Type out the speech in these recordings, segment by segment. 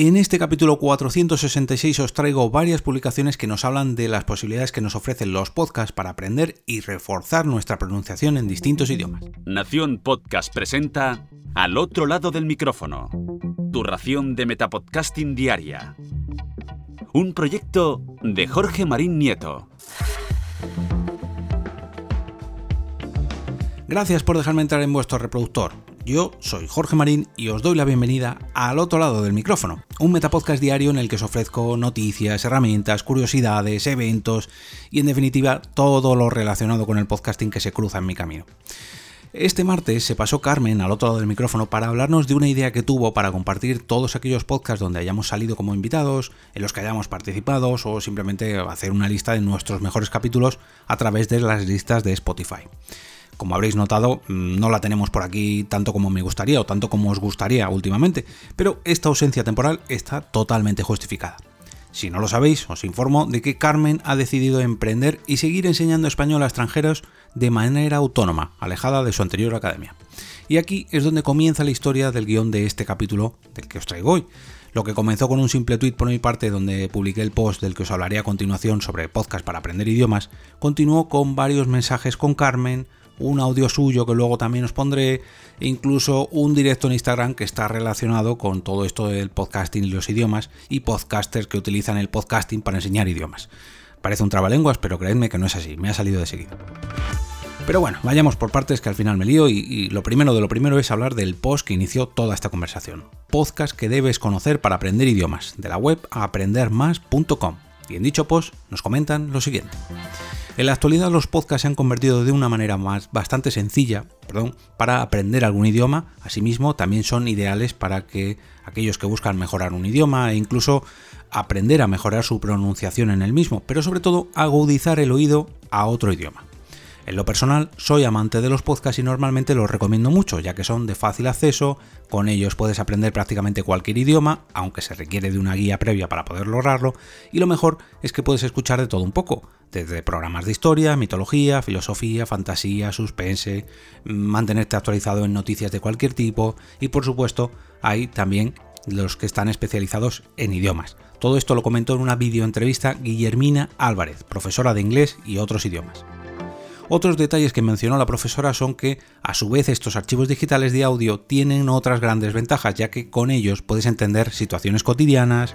En este capítulo 466 os traigo varias publicaciones que nos hablan de las posibilidades que nos ofrecen los podcasts para aprender y reforzar nuestra pronunciación en distintos idiomas. Nación Podcast presenta Al otro lado del micrófono, tu ración de Metapodcasting Diaria. Un proyecto de Jorge Marín Nieto. Gracias por dejarme entrar en vuestro reproductor. Yo soy Jorge Marín y os doy la bienvenida al otro lado del micrófono, un metapodcast diario en el que os ofrezco noticias, herramientas, curiosidades, eventos y en definitiva todo lo relacionado con el podcasting que se cruza en mi camino. Este martes se pasó Carmen al otro lado del micrófono para hablarnos de una idea que tuvo para compartir todos aquellos podcasts donde hayamos salido como invitados, en los que hayamos participado o simplemente hacer una lista de nuestros mejores capítulos a través de las listas de Spotify. Como habréis notado, mm, no la tenemos por aquí tanto como me gustaría o tanto como os gustaría últimamente, pero esta ausencia temporal está totalmente justificada. Si no lo sabéis, os informo de que Carmen ha decidido emprender y seguir enseñando español a extranjeros de manera autónoma, alejada de su anterior academia. Y aquí es donde comienza la historia del guion de este capítulo del que os traigo hoy. Lo que comenzó con un simple tweet por mi parte donde publiqué el post del que os hablaré a continuación sobre podcast para aprender idiomas, continuó con varios mensajes con Carmen, un audio suyo que luego también os pondré, e incluso un directo en Instagram que está relacionado con todo esto del podcasting y los idiomas y podcasters que utilizan el podcasting para enseñar idiomas. Parece un trabalenguas, pero creedme que no es así, me ha salido de seguido. Pero bueno, vayamos por partes que al final me lío y, y, lo primero de lo primero es hablar del post que inició toda esta conversación. Podcast que debes conocer para aprender idiomas, de la web aprendermas.com. Y en dicho post nos comentan lo siguiente. En la actualidad los podcasts se han convertido de una manera más bastante sencilla perdón, para aprender algún idioma. Asimismo, también son ideales para que aquellos que buscan mejorar un idioma e incluso aprender a mejorar su pronunciación en el mismo, pero sobre todo agudizar el oído a otro idioma. En lo personal, soy amante de los podcasts y normalmente los recomiendo mucho, ya que son de fácil acceso, con ellos puedes aprender prácticamente cualquier idioma, aunque se requiere de una guía previa para poder lograrlo, y lo mejor es que puedes escuchar de todo un poco, desde programas de historia, mitología, filosofía, fantasía, suspense, mantenerte actualizado en noticias de cualquier tipo, y por supuesto hay también los que están especializados en idiomas. Todo esto lo comentó en una videoentrevista Guillermina Álvarez, profesora de inglés y otros idiomas. Otros detalles que mencionó la profesora son que, a su vez, estos archivos digitales de audio tienen otras grandes ventajas, ya que con ellos puedes entender situaciones cotidianas,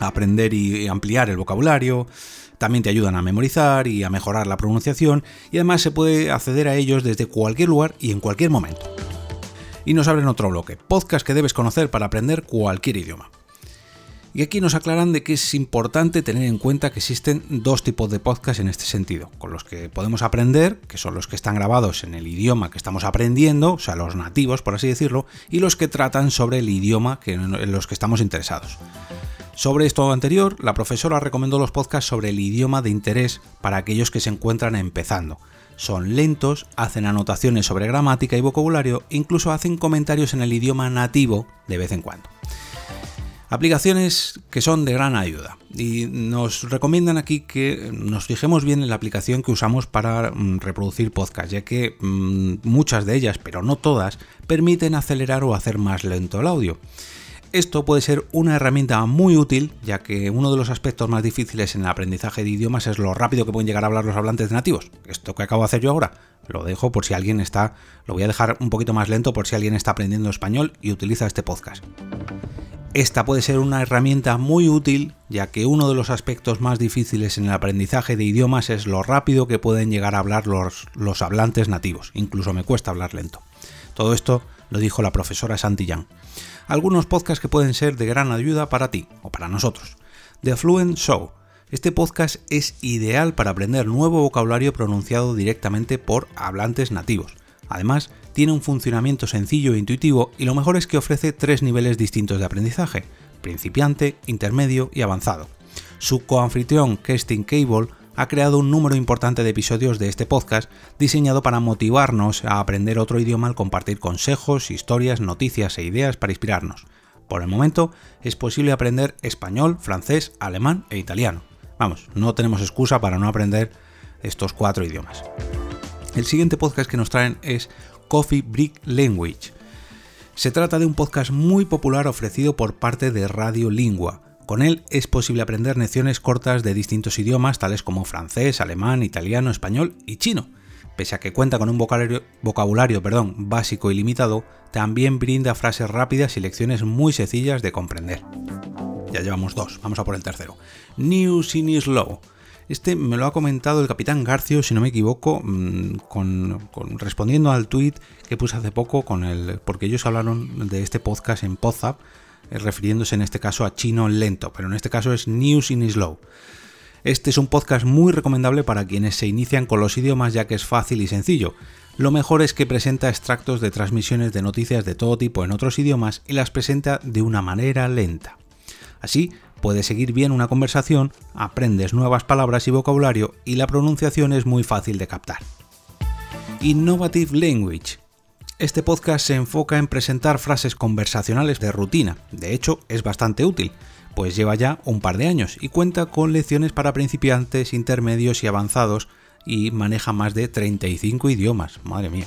aprender y ampliar el vocabulario, también te ayudan a memorizar y a mejorar la pronunciación, y además se puede acceder a ellos desde cualquier lugar y en cualquier momento. Y nos abren otro bloque, podcast que debes conocer para aprender cualquier idioma. Y aquí nos aclaran de que es importante tener en cuenta que existen dos tipos de podcast en este sentido, con los que podemos aprender, que son los que están grabados en el idioma que estamos aprendiendo, o sea, los nativos, por así decirlo, y los que tratan sobre el idioma en los que estamos interesados. Sobre esto anterior, la profesora recomendó los podcasts sobre el idioma de interés para aquellos que se encuentran empezando. Son lentos, hacen anotaciones sobre gramática y vocabulario, incluso hacen comentarios en el idioma nativo de vez en cuando. Aplicaciones que son de gran ayuda y nos recomiendan aquí que nos fijemos bien en la aplicación que usamos para mm, reproducir podcast, ya que mm, muchas de ellas, pero no todas, permiten acelerar o hacer más lento el audio. Esto puede ser una herramienta muy útil, ya que uno de los aspectos más difíciles en el aprendizaje de idiomas es lo rápido que pueden llegar a hablar los hablantes nativos. Esto que acabo de hacer yo ahora, lo dejo por si alguien está, lo voy a dejar un poquito más lento por si alguien está aprendiendo español y utiliza este podcast. Esta puede ser una herramienta muy útil ya que uno de los aspectos más difíciles en el aprendizaje de idiomas es lo rápido que pueden llegar a hablar los, hablantes nativos, incluso me cuesta hablar lento. Todo esto lo dijo la profesora Santillán. Algunos podcasts que pueden ser de gran ayuda para ti o para nosotros. The Fluent Show. Este podcast es ideal para aprender nuevo vocabulario pronunciado directamente por hablantes nativos. Además, tiene un funcionamiento sencillo e intuitivo y lo mejor es que ofrece tres niveles distintos de aprendizaje, principiante, intermedio y avanzado. Su coanfitrión Kerstin Cable ha creado un número importante de episodios de este podcast diseñado para motivarnos a aprender otro idioma al compartir consejos, historias, noticias e ideas para inspirarnos. Por el momento es posible aprender español, francés, alemán e italiano. Vamos, no tenemos excusa para no aprender estos cuatro idiomas. El siguiente podcast que nos traen es Coffee Brick Language. Se trata de un podcast muy popular ofrecido por parte de Radio Lingua. Con él es posible aprender lecciones cortas de distintos idiomas tales como francés, alemán, italiano, español y chino. Pese a que cuenta con un vocabulario, básico y limitado, también brinda frases rápidas y lecciones muy sencillas de comprender. Ya llevamos dos, vamos a por el tercero. News in Slow este me lo ha comentado el capitán Garcio, si no me equivoco, mm, con, respondiendo al tweet que puse hace poco con el. porque ellos hablaron de este podcast en Podzap, eh, refiriéndose en este caso a chino lento, pero en este caso es News in Slow. Este es un podcast muy recomendable para quienes se inician con los idiomas ya que es fácil y sencillo. Lo mejor es que presenta extractos de transmisiones de noticias de todo tipo en otros idiomas y las presenta de una manera lenta. Así puedes seguir bien una conversación, aprendes nuevas palabras y vocabulario y la pronunciación es muy fácil de captar. Innovative Language. Este podcast se enfoca en presentar frases conversacionales de rutina, de hecho es bastante útil, pues lleva ya un par de años y cuenta con lecciones para principiantes, intermedios y avanzados y maneja más de 35 idiomas, madre mía.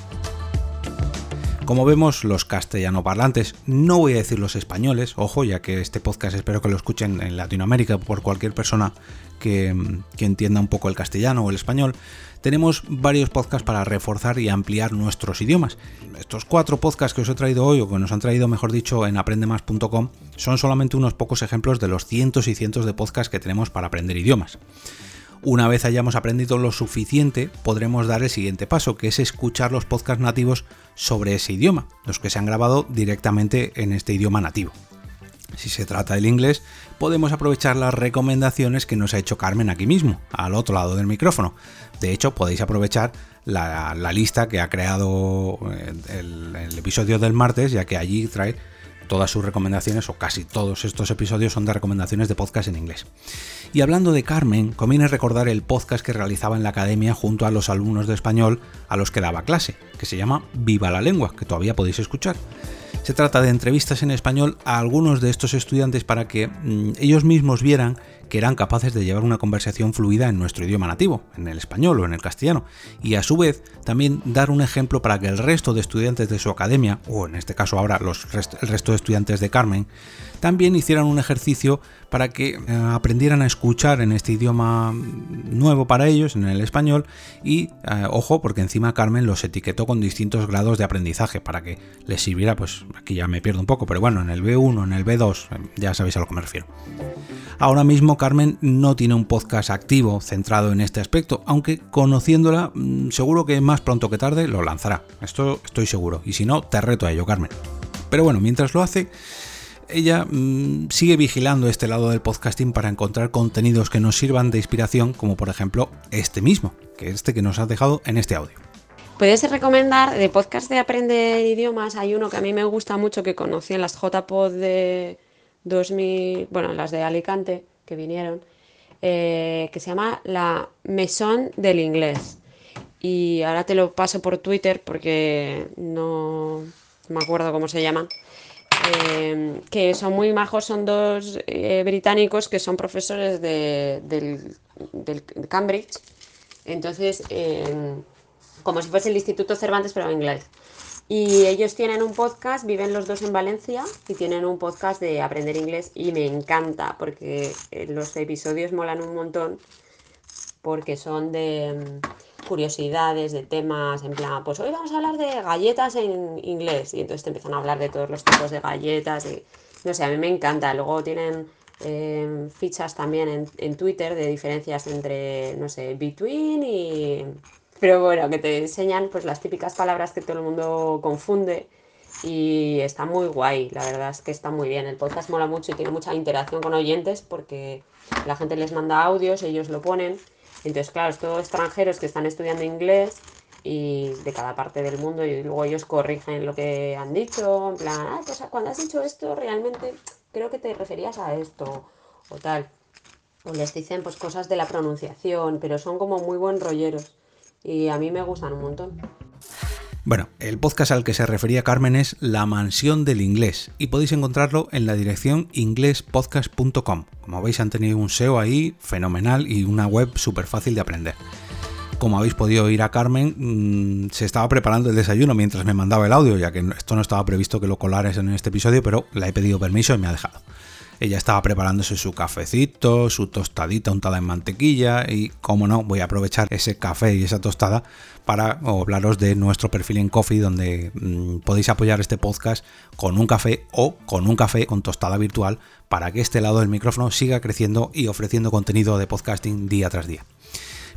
Como vemos, los castellano parlantes, no voy a decir los españoles, ojo, ya que este podcast espero que lo escuchen en Latinoamérica por cualquier persona que, entienda un poco el castellano o el español, tenemos varios podcasts para reforzar y ampliar nuestros idiomas. Estos cuatro podcasts que os he traído hoy, o que nos han traído, mejor dicho, en aprendemás.com, son solamente unos pocos ejemplos de los cientos y cientos de podcasts que tenemos para aprender idiomas. Una vez hayamos aprendido lo suficiente, podremos dar el siguiente paso, que es escuchar los podcasts nativos sobre ese idioma, los que se han grabado directamente en este idioma nativo. Si se trata del inglés, podemos aprovechar las recomendaciones que nos ha hecho Carmen aquí mismo, al otro lado del micrófono. De hecho, podéis aprovechar la, lista que ha creado eh, el episodio del martes, ya que allí trae todas sus recomendaciones, o casi todos estos episodios, son de recomendaciones de podcast en inglés. Y hablando de Carmen, conviene recordar el podcast que realizaba en la academia junto a los alumnos de español a los que daba clase, que se llama Viva la Lengua, que todavía podéis escuchar. Se trata de entrevistas en español a algunos de estos estudiantes para que mm, ellos mismos vieran que eran capaces de llevar una conversación fluida en nuestro idioma nativo, en el español o en el castellano, y a su vez también dar un ejemplo para que el resto de estudiantes de su academia, o en este caso ahora los el resto de estudiantes de Carmen, también hicieran un ejercicio para que eh, aprendieran a escuchar en este idioma nuevo para ellos, en el español, y eh, ojo, porque encima Carmen los etiquetó con distintos grados de aprendizaje para que les sirviera, pues aquí ya me pierdo un poco, pero bueno, en el B1, en el B2, ya sabéis a lo que me refiero. Ahora mismo Carmen no tiene un podcast activo centrado en este aspecto, aunque conociéndola mm, seguro que más pronto que tarde lo lanzará. Esto estoy seguro, y si no, te reto a ello, Carmen. Pero bueno, mientras lo hace, ella mm, sigue vigilando este lado del podcasting para encontrar contenidos que nos sirvan de inspiración, como por ejemplo este mismo, que es este que nos has dejado en este audio. Puedes recomendar de podcast de aprender idiomas, hay uno que a mí me gusta mucho que conocí en las JPod de 2000, bueno, las de Alicante que vinieron, eh, que se llama La Maison del Inglés. Y ahora te lo paso por Twitter porque no me acuerdo cómo se llaman. Eh, que son muy majos, son dos eh, británicos que son profesores de, del Cambridge. Entonces, como si fuese el Instituto Cervantes, pero en inglés. Y ellos tienen un podcast, viven los dos en Valencia y tienen un podcast de aprender inglés y me encanta porque eh, los episodios molan un montón porque son de mm, curiosidades, de temas, en plan, pues hoy vamos a hablar de galletas en inglés y entonces te empiezan a hablar de todos los tipos de galletas, y, no sé, a mí me encanta. Luego tienen eh, fichas también en, en Twitter de diferencias entre, no sé, between y pero bueno, que te enseñan pues las típicas palabras que todo el mundo confunde y está muy guay, la verdad es que está muy bien. El podcast mola mucho y tiene mucha interacción con oyentes porque la gente les manda audios, ellos lo ponen. Entonces, claro, es todo extranjeros que están estudiando inglés y de cada parte del mundo y luego ellos corrigen lo que han dicho, en plan, ah, pues cuando has dicho esto realmente creo que te referías a esto o tal. O les dicen pues cosas de la pronunciación, pero son como muy buen rolleros y a mí me gustan un montón. Bueno, el podcast al que se refería Carmen es La Mansión del Inglés y podéis encontrarlo en la dirección inglespodcast.com. Como veis han tenido un SEO ahí fenomenal y una web súper fácil de aprender. como habéis podido oír a Carmen, mm, se estaba preparando el desayuno mientras me mandaba el audio, ya que esto no estaba previsto que lo colares en este episodio, pero le he pedido permiso y me ha dejado. Ella estaba preparándose su cafecito, su tostadita untada en mantequilla y, como no, voy a aprovechar ese café y esa tostada para hablaros de nuestro perfil en Coffee donde mm, podéis apoyar este podcast con un café o con un café con tostada virtual para que este lado del micrófono siga creciendo y ofreciendo contenido de podcasting día tras día.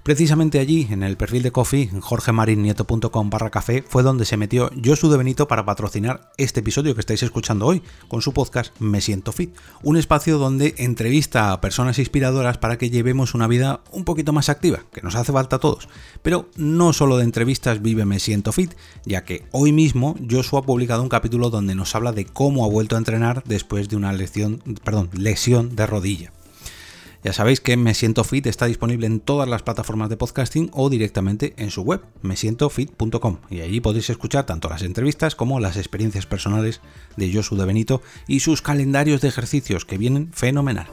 Precisamente allí, en el perfil de Coffee, en jorgemarinieto.com barra café, fue donde se metió Josu de Benito para patrocinar este episodio que estáis escuchando hoy, con su podcast Me Siento Fit, un espacio donde entrevista a personas inspiradoras para que llevemos una vida un poquito más activa, que nos hace falta a todos. Pero no solo de entrevistas vive Me Siento Fit, ya que hoy mismo Josu ha publicado un capítulo donde nos habla de cómo ha vuelto a entrenar después de una lesión, perdón, lesión de rodilla. Ya sabéis que Me Siento Fit está disponible en todas las plataformas de podcasting o directamente en su web, mesientofit.com, y allí podéis escuchar tanto las entrevistas como las experiencias personales de Josu de Benito y sus calendarios de ejercicios que vienen fenomenal.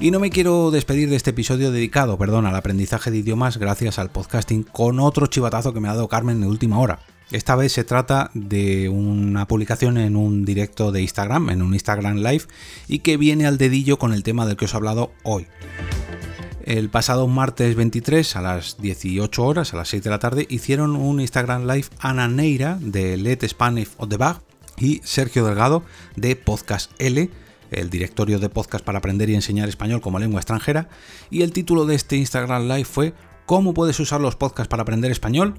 Y no me quiero despedir de este episodio dedicado, perdón, al aprendizaje de idiomas gracias al podcasting con otro chivatazo que me ha dado Carmen de última hora. Esta vez se trata de una publicación en un directo de Instagram, en un Instagram Live, y que viene al dedillo con el tema del que os he hablado hoy. El pasado martes 23 a las 18 horas, a las 6 de la tarde, hicieron un Instagram Live Ana Neira de Let Spanish of the Bag y Sergio Delgado de Podcast L, el directorio de podcast para aprender y enseñar español como lengua extranjera. Y el título de este Instagram Live fue ¿Cómo puedes usar los podcasts para aprender español?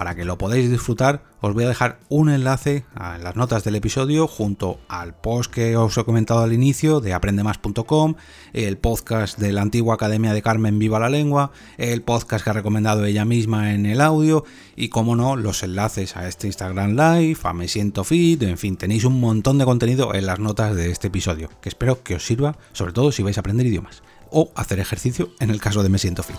Para que lo podáis disfrutar, os voy a dejar un enlace en las notas del episodio junto al post que os he comentado al inicio de aprendemás.com, el podcast de la antigua Academia de Carmen Viva la Lengua, el podcast que ha recomendado ella misma en el audio y, como no, los enlaces a este Instagram Live, a Me Siento Fit, en fin, tenéis un montón de contenido en las notas de este episodio, que espero que os sirva, sobre todo si vais a aprender idiomas o hacer ejercicio en el caso de Me Siento Fit.